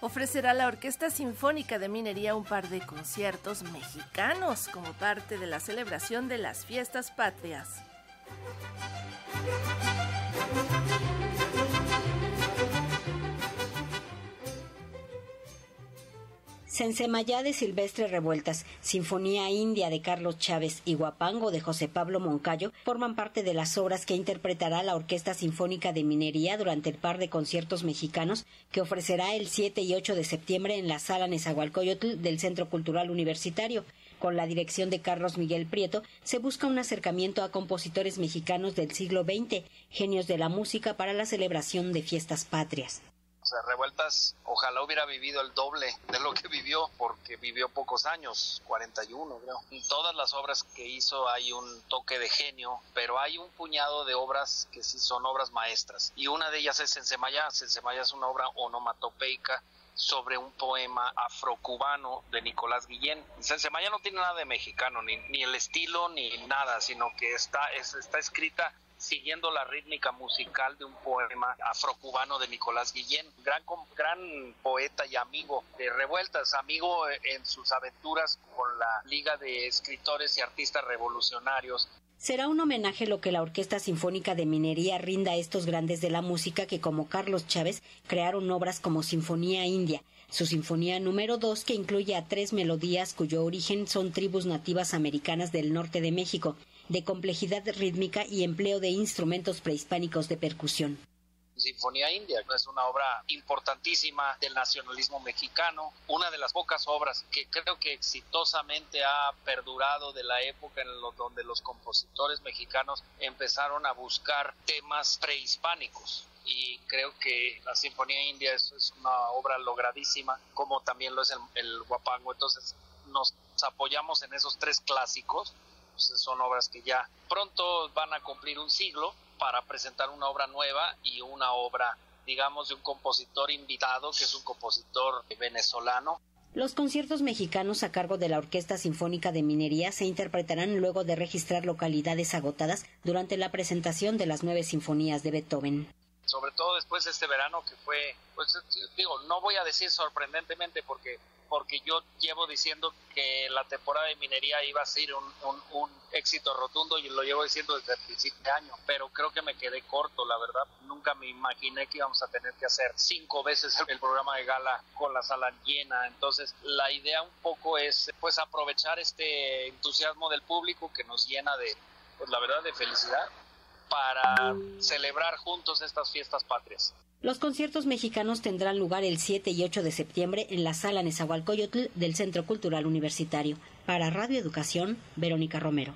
ofrecerá la Orquesta Sinfónica de Minería un par de conciertos mexicanos como parte de la celebración de las fiestas patrias. Sensemayá de Silvestre Revueltas, Sinfonía India de Carlos Chávez y Guapango de José Pablo Moncayo forman parte de las obras que interpretará la Orquesta Sinfónica de Minería durante el par de conciertos mexicanos que ofrecerá el 7 y 8 de septiembre en la Sala Nezahualcóyotl del Centro Cultural Universitario. Con la dirección de Carlos Miguel Prieto, se busca un acercamiento a compositores mexicanos del siglo XX, genios de la música para la celebración de fiestas patrias Revueltas ojalá hubiera vivido el doble de lo que vivió, porque vivió pocos años, 41 creo. Todas las obras que hizo hay un toque de genio, pero hay un puñado de obras que sí son obras maestras. Y una de ellas es Sensemayá. Sensemayá es una obra onomatopeica sobre un poema afrocubano de Nicolás Guillén. Sensemayá no tiene nada de mexicano, ni, ni el estilo, ni nada, sino que está, está escrita siguiendo la rítmica musical de un poema afrocubano de Nicolás Guillén, gran, gran poeta y amigo de Revueltas, amigo en sus aventuras con la Liga de Escritores y Artistas Revolucionarios. Será un homenaje lo que la Orquesta Sinfónica de Minería rinda a estos grandes de la música que, como Carlos Chávez, crearon obras como Sinfonía India, su Sinfonía número 2, que incluye a tres melodías cuyo origen son tribus nativas americanas del norte de México, de complejidad rítmica y empleo de instrumentos prehispánicos de percusión. Sinfonía India es una obra importantísima del nacionalismo mexicano, una de las pocas obras que creo que exitosamente ha perdurado de la época en lo, donde los compositores mexicanos empezaron a buscar temas prehispánicos y creo que la Sinfonía India es, una obra logradísima, como también lo es el, el Guapango. Entonces nos apoyamos en esos tres clásicos pues, son obras que ya pronto van a cumplir un siglo para presentar una obra nueva y una obra, digamos, de un compositor invitado, que es un compositor venezolano. Los conciertos mexicanos a cargo de la Orquesta Sinfónica de Minería se interpretarán luego de registrar localidades agotadas durante la presentación de las nueve sinfonías de Beethoven sobre todo después de este verano que fue, pues digo, no voy a decir sorprendentemente porque porque yo llevo diciendo que la temporada de minería iba a ser un, éxito rotundo y lo llevo diciendo desde el principio de año, pero creo que me quedé corto, la verdad. Nunca me imaginé que íbamos a tener que hacer cinco veces el programa de gala con la sala llena. Entonces, la idea un poco es pues aprovechar este entusiasmo del público que nos llena de, pues la verdad, de felicidad para celebrar juntos estas fiestas patrias. Los conciertos mexicanos tendrán lugar el 7 y 8 de septiembre en la sala Nezahualcóyotl del Centro Cultural Universitario. Para Radio Educación, Verónica Romero.